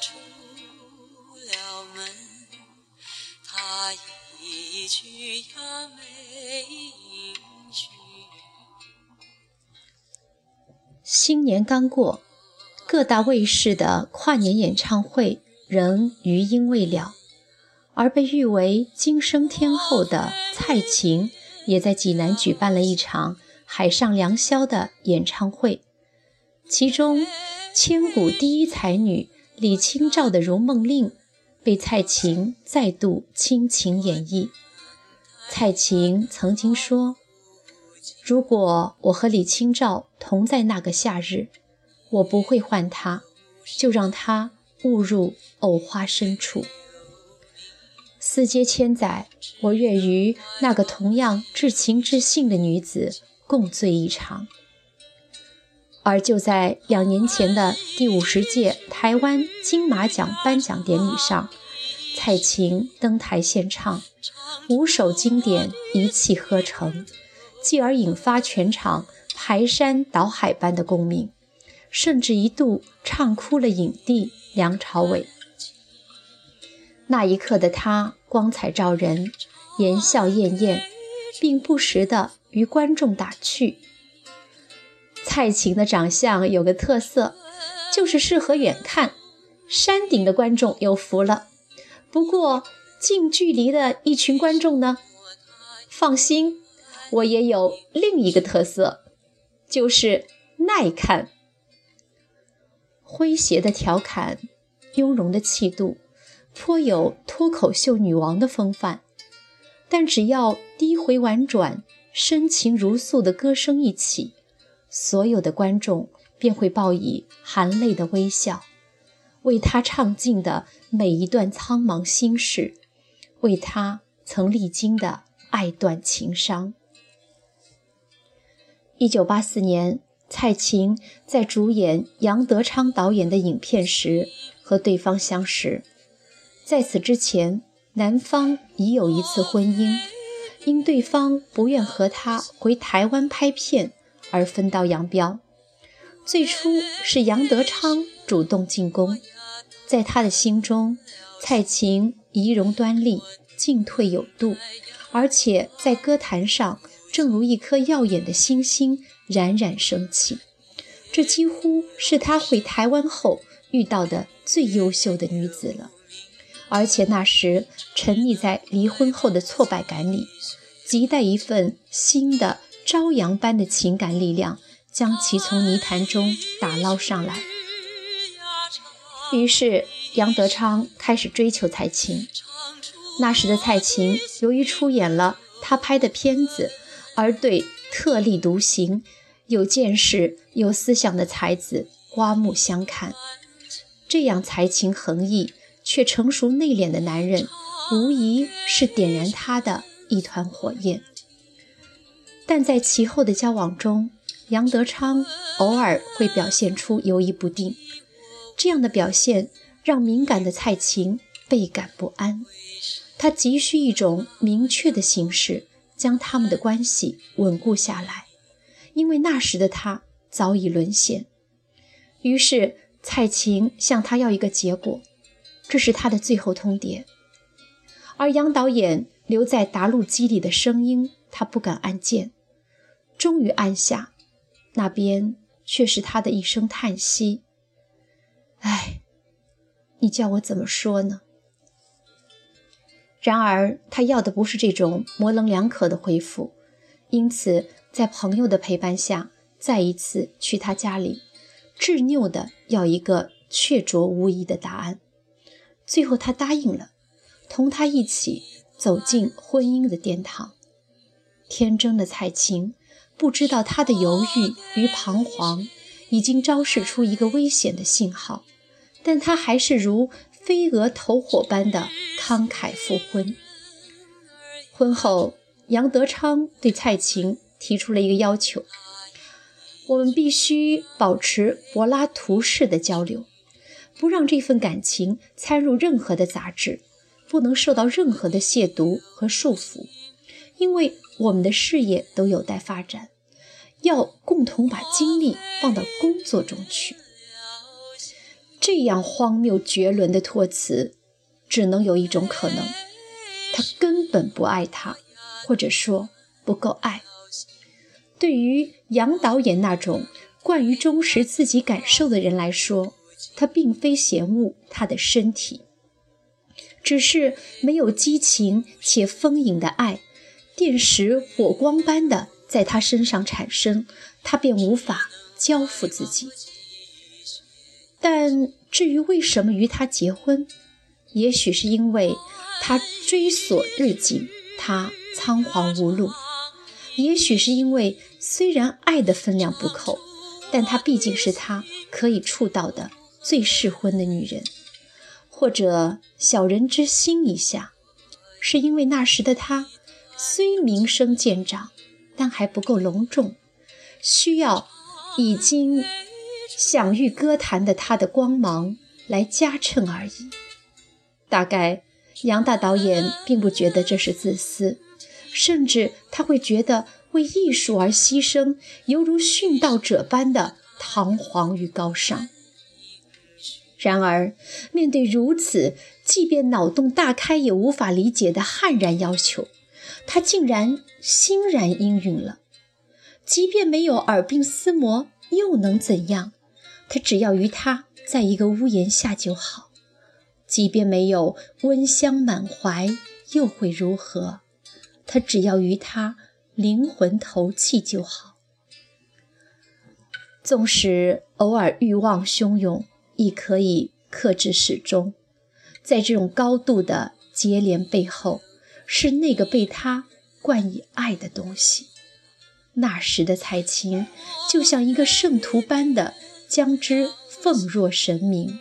出了门，他一去呀没音讯。新年刚过，各大卫视的跨年演唱会仍余音未了。而被誉为“今生天后”的蔡琴，也在济南举办了一场海上良宵的演唱会。其中，千古第一才女李清照的《如梦令》被蔡琴再度倾情演绎。蔡琴曾经说：“如果我和李清照同在那个夏日，我不会换她，就让她误入藕花深处。”思接千载，我愿与那个同样至情至性的女子共醉一场。而就在两年前的第五十届台湾金马奖颁奖典礼上，蔡琴登台献唱五首经典，一气呵成，继而引发全场排山倒海般的共鸣，甚至一度唱哭了影帝梁朝伟。那一刻的他光彩照人，言笑晏晏，并不时地与观众打趣。蔡琴的长相有个特色，就是适合远看，山顶的观众有福了。不过近距离的一群观众呢，放心，我也有另一个特色，就是耐看。诙谐的调侃，雍容的气度。颇有脱口秀女王的风范，但只要低回婉转、深情如诉的歌声一起，所有的观众便会报以含泪的微笑，为他唱尽的每一段苍茫心事，为他曾历经的爱断情伤。一九八四年，蔡琴在主演杨德昌导演的影片时和对方相识。在此之前，男方已有一次婚姻，因对方不愿和他回台湾拍片而分道扬镳。最初是杨德昌主动进攻，在他的心中，蔡琴仪容端丽，进退有度，而且在歌坛上正如一颗耀眼的星星冉冉升起。这几乎是他回台湾后遇到的最优秀的女子了。而且那时沉溺在离婚后的挫败感里，亟待一份新的朝阳般的情感力量，将其从泥潭中打捞上来。于是杨德昌开始追求蔡琴。那时的蔡琴由于出演了他拍的片子，而对特立独行、有见识、有思想的才子刮目相看，这样才情横溢。却成熟内敛的男人，无疑是点燃他的一团火焰。但在其后的交往中，杨德昌偶尔会表现出犹疑不定，这样的表现让敏感的蔡琴倍感不安。他急需一种明确的形式，将他们的关系稳固下来，因为那时的他早已沦陷。于是，蔡琴向他要一个结果。这是他的最后通牒，而杨导演留在答录机里的声音，他不敢按键。终于按下，那边却是他的一声叹息：“哎，你叫我怎么说呢？”然而，他要的不是这种模棱两可的回复，因此，在朋友的陪伴下，再一次去他家里，执拗地要一个确凿无疑的答案。最后，他答应了，同他一起走进婚姻的殿堂。天真的蔡琴不知道他的犹豫与彷徨已经昭示出一个危险的信号，但他还是如飞蛾投火般的慷慨赴婚。婚后，杨德昌对蔡琴提出了一个要求：我们必须保持柏拉图式的交流。不让这份感情掺入任何的杂质，不能受到任何的亵渎和束缚，因为我们的事业都有待发展，要共同把精力放到工作中去。这样荒谬绝伦的托词，只能有一种可能：他根本不爱她，或者说不够爱。对于杨导演那种惯于忠实自己感受的人来说，他并非嫌恶他的身体，只是没有激情且丰盈的爱，电石火光般的在他身上产生，他便无法交付自己。但至于为什么与他结婚，也许是因为他追索日紧，他仓皇无路；也许是因为虽然爱的分量不够，但她毕竟是他可以触到的最适婚的女人；或者小人之心一下，是因为那时的他虽名声渐长，但还不够隆重，需要已经。享誉歌坛的他的光芒来加衬而已。大概杨大导演并不觉得这是自私，甚至他会觉得为艺术而牺牲，犹如殉道者般的堂皇与高尚。然而，面对如此即便脑洞大开也无法理解的悍然要求，他竟然欣然应允了。即便没有耳鬓厮磨，又能怎样？他只要与他在一个屋檐下就好，即便没有温香满怀，又会如何？他只要与他灵魂投契就好。纵使偶尔欲望汹涌，亦可以克制始终。在这种高度的接连背后，是那个被他冠以爱的东西。那时的蔡琴，就像一个圣徒般的。将之奉若神明，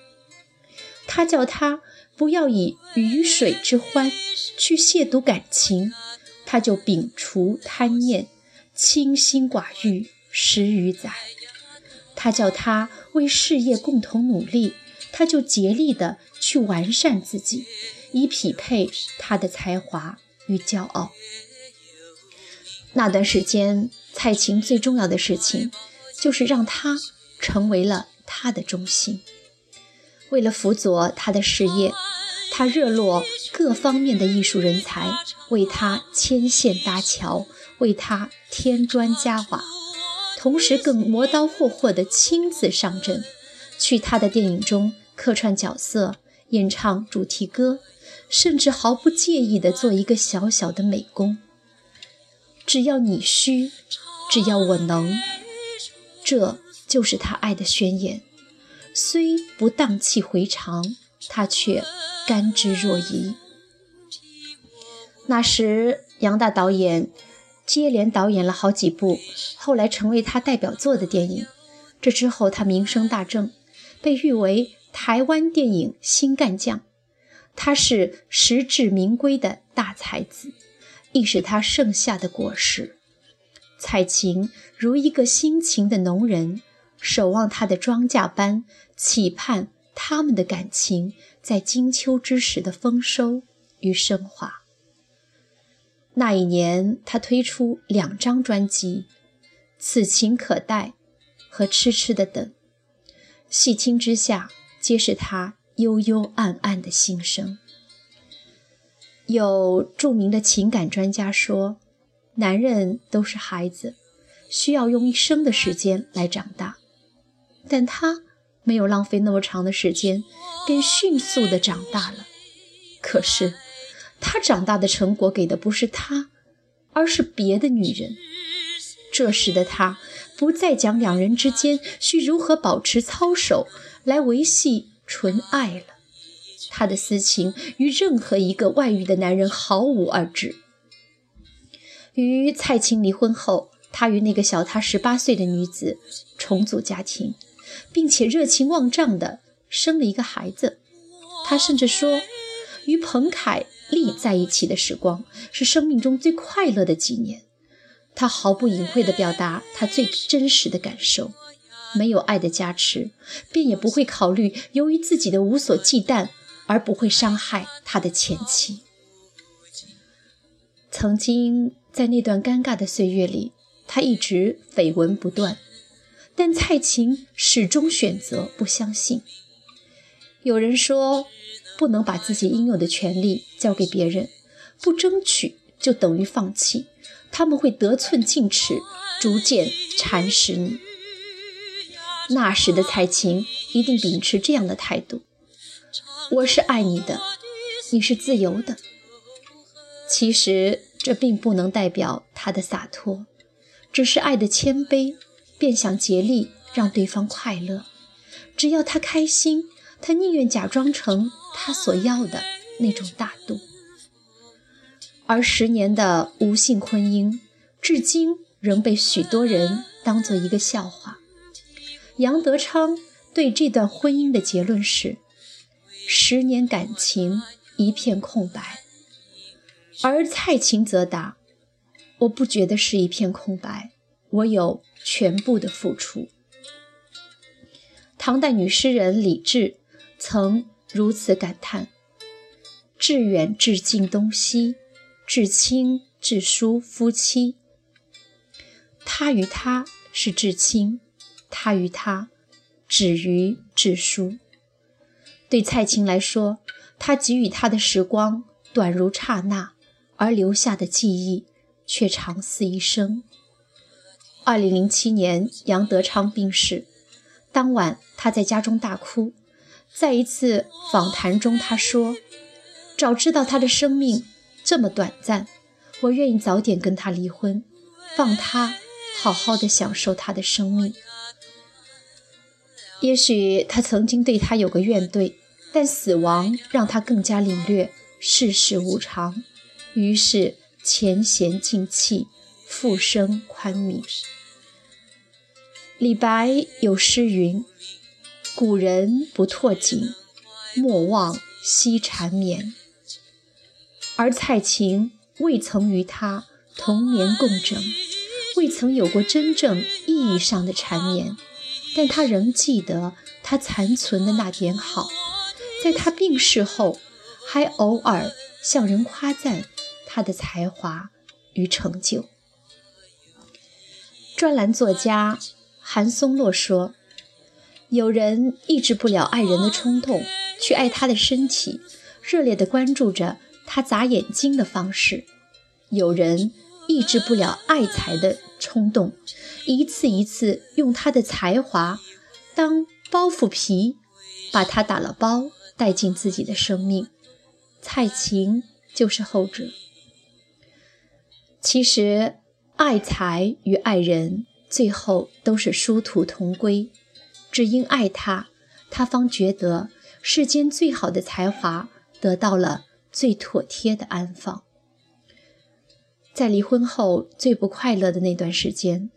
他叫他不要以鱼水之欢去亵渎感情，他就摒除贪念，清心寡欲十余载；他叫他为事业共同努力，他就竭力的去完善自己，以匹配他的才华与骄傲。那段时间，蔡琴最重要的事情就是让他。成为了他的中心。为了辅佐他的事业，他热络各方面的艺术人才，为他牵线搭桥，为他添砖加瓦，同时更磨刀霍霍地亲自上阵，去他的电影中客串角色，演唱主题歌，甚至毫不介意地做一个小小的美工。只要你需，只要我能，这。就是他爱的宣言，虽不荡气回肠，他却甘之若饴。那时，杨大导演接连导演了好几部，后来成为他代表作的电影。这之后，他名声大振，被誉为台湾电影新干将。他是实至名归的大才子，亦是他剩下的果实。蔡琴如一个辛勤的农人。守望他的庄稼般，期盼他们的感情在金秋之时的丰收与升华。那一年，他推出两张专辑，《此情可待》和《痴痴的等》，细听之下，皆是他幽幽暗暗的心声。有著名的情感专家说：“男人都是孩子，需要用一生的时间来长大。”但他没有浪费那么长的时间，便迅速地长大了。可是，他长大的成果给的不是他，而是别的女人。这时的他不再讲两人之间需如何保持操守来维系纯爱了。他的私情与任何一个外遇的男人毫无二致。与蔡琴离婚后，他与那个小他十八岁的女子重组家庭。并且热情旺胀地生了一个孩子。他甚至说，与彭凯丽在一起的时光是生命中最快乐的几年。他毫不隐晦地表达他最真实的感受。没有爱的加持，便也不会考虑由于自己的无所忌惮而不会伤害他的前妻。曾经在那段尴尬的岁月里，他一直绯闻不断，但蔡琴始终选择不相信。有人说，不能把自己应有的权利交给别人，不争取就等于放弃，他们会得寸进尺，逐渐蚕食你。那时的蔡琴一定秉持这样的态度：我是爱你的，你是自由的。其实这并不能代表他的洒脱，只是爱的谦卑，便想竭力让对方快乐。只要他开心，他宁愿假装成他所要的那种大度。而十年的无性婚姻，至今仍被许多人当做一个笑话。杨德昌对这段婚姻的结论是：十年感情一片空白。而蔡琴则答：“我不觉得是一片空白，我有全部的付出。”唐代女诗人李治曾如此感叹：“至远至近东西，至亲至疏夫妻。他与他是至亲，他与他止于至疏。”对蔡琴来说，他给予她的时光短如刹那。而留下的记忆却长似一生。二零零七年，杨德昌病逝，当晚他在家中大哭。在一次访谈中，他说：“早知道他的生命这么短暂，我愿意早点跟他离婚，放他好好的享受他的生命。也许他曾经对他有个怨怼，但死亡让他更加领略世事无常。”于是前贤尽弃，复生宽悯。李白有诗云：“古人不拓锦，莫忘惜缠绵。”而蔡琴未曾与他同眠共枕，未曾有过真正意义上的缠绵，但他仍记得他残存的那点好，在他病逝后，还偶尔向人夸赞。他的才华与成就。专栏作家韩松洛说：“有人抑制不了爱人的冲动，去爱他的身体，热烈地关注着他眨眼睛的方式；有人抑制不了爱才的冲动，一次一次用他的才华当包袱皮，把他打了包，带进自己的生命。蔡琴就是后者。”其实，爱才与爱人最后都是殊途同归。只因爱他，他方觉得世间最好的才华得到了最妥帖的安放。在离婚后最不快乐的那段时间，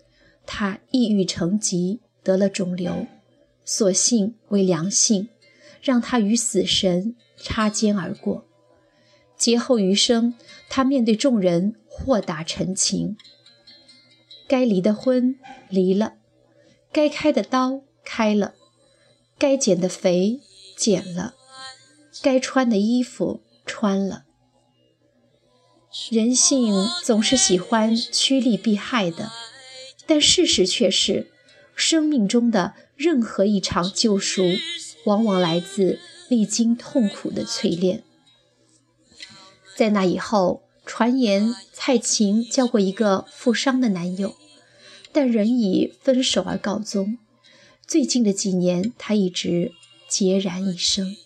他抑郁成疾，得了肿瘤，所幸为良性，让他与死神擦肩而过。劫后余生，他面对众人。豁达陈情，该离的婚离了，该开的刀开了，该减的肥减了，该穿的衣服穿了。人性总是喜欢趋利避害的，但事实却是，生命中的任何一场救赎，往往来自历经痛苦的淬炼。在那以后。传言蔡琴交过一个富商的男友，但仍以分手而告终。最近的几年，她一直孑然一身。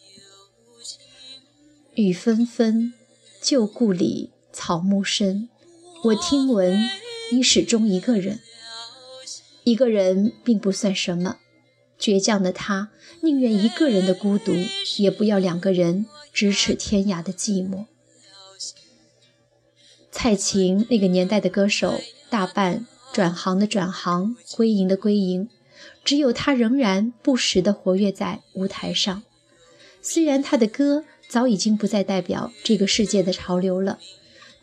雨纷纷，旧故里草木深。我听闻你始终一个人，一个人并不算什么。倔强的他，宁愿一个人的孤独，也不要两个人咫尺天涯的寂寞。蔡琴那个年代的歌手，大半转行的转行，归隐的归隐，只有她仍然不时地活跃在舞台上。虽然他的歌早已经不再代表这个世界的潮流了，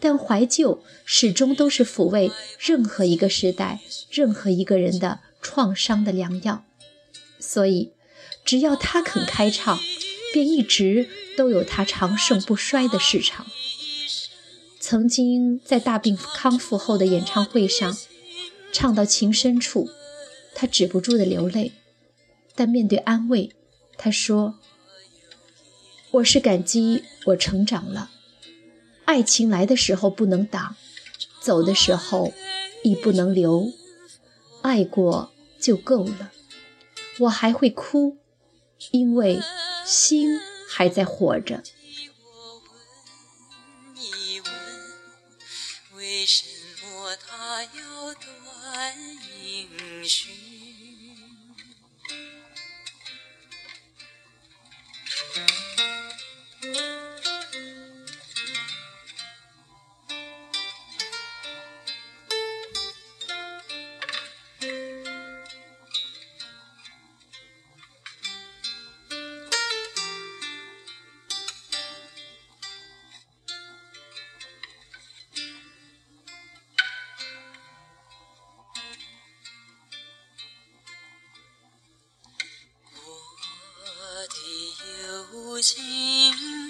但怀旧始终都是抚慰任何一个时代、任何一个人的创伤的良药。所以，只要他肯开唱，便一直都有他长盛不衰的市场。曾经在大病康复后的演唱会上，唱到情深处，他止不住的流泪。但面对安慰，他说：“我是感激我成长了，爱情来的时候不能挡，走的时候亦不能留。爱过就够了，我还会哭，因为心还在活着。”为什么他要断音讯？心。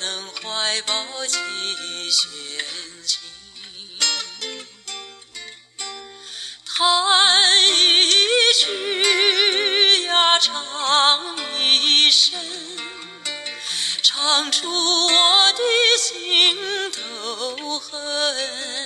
能怀抱其弦琴。弹一曲呀唱一声唱出我的心头恨。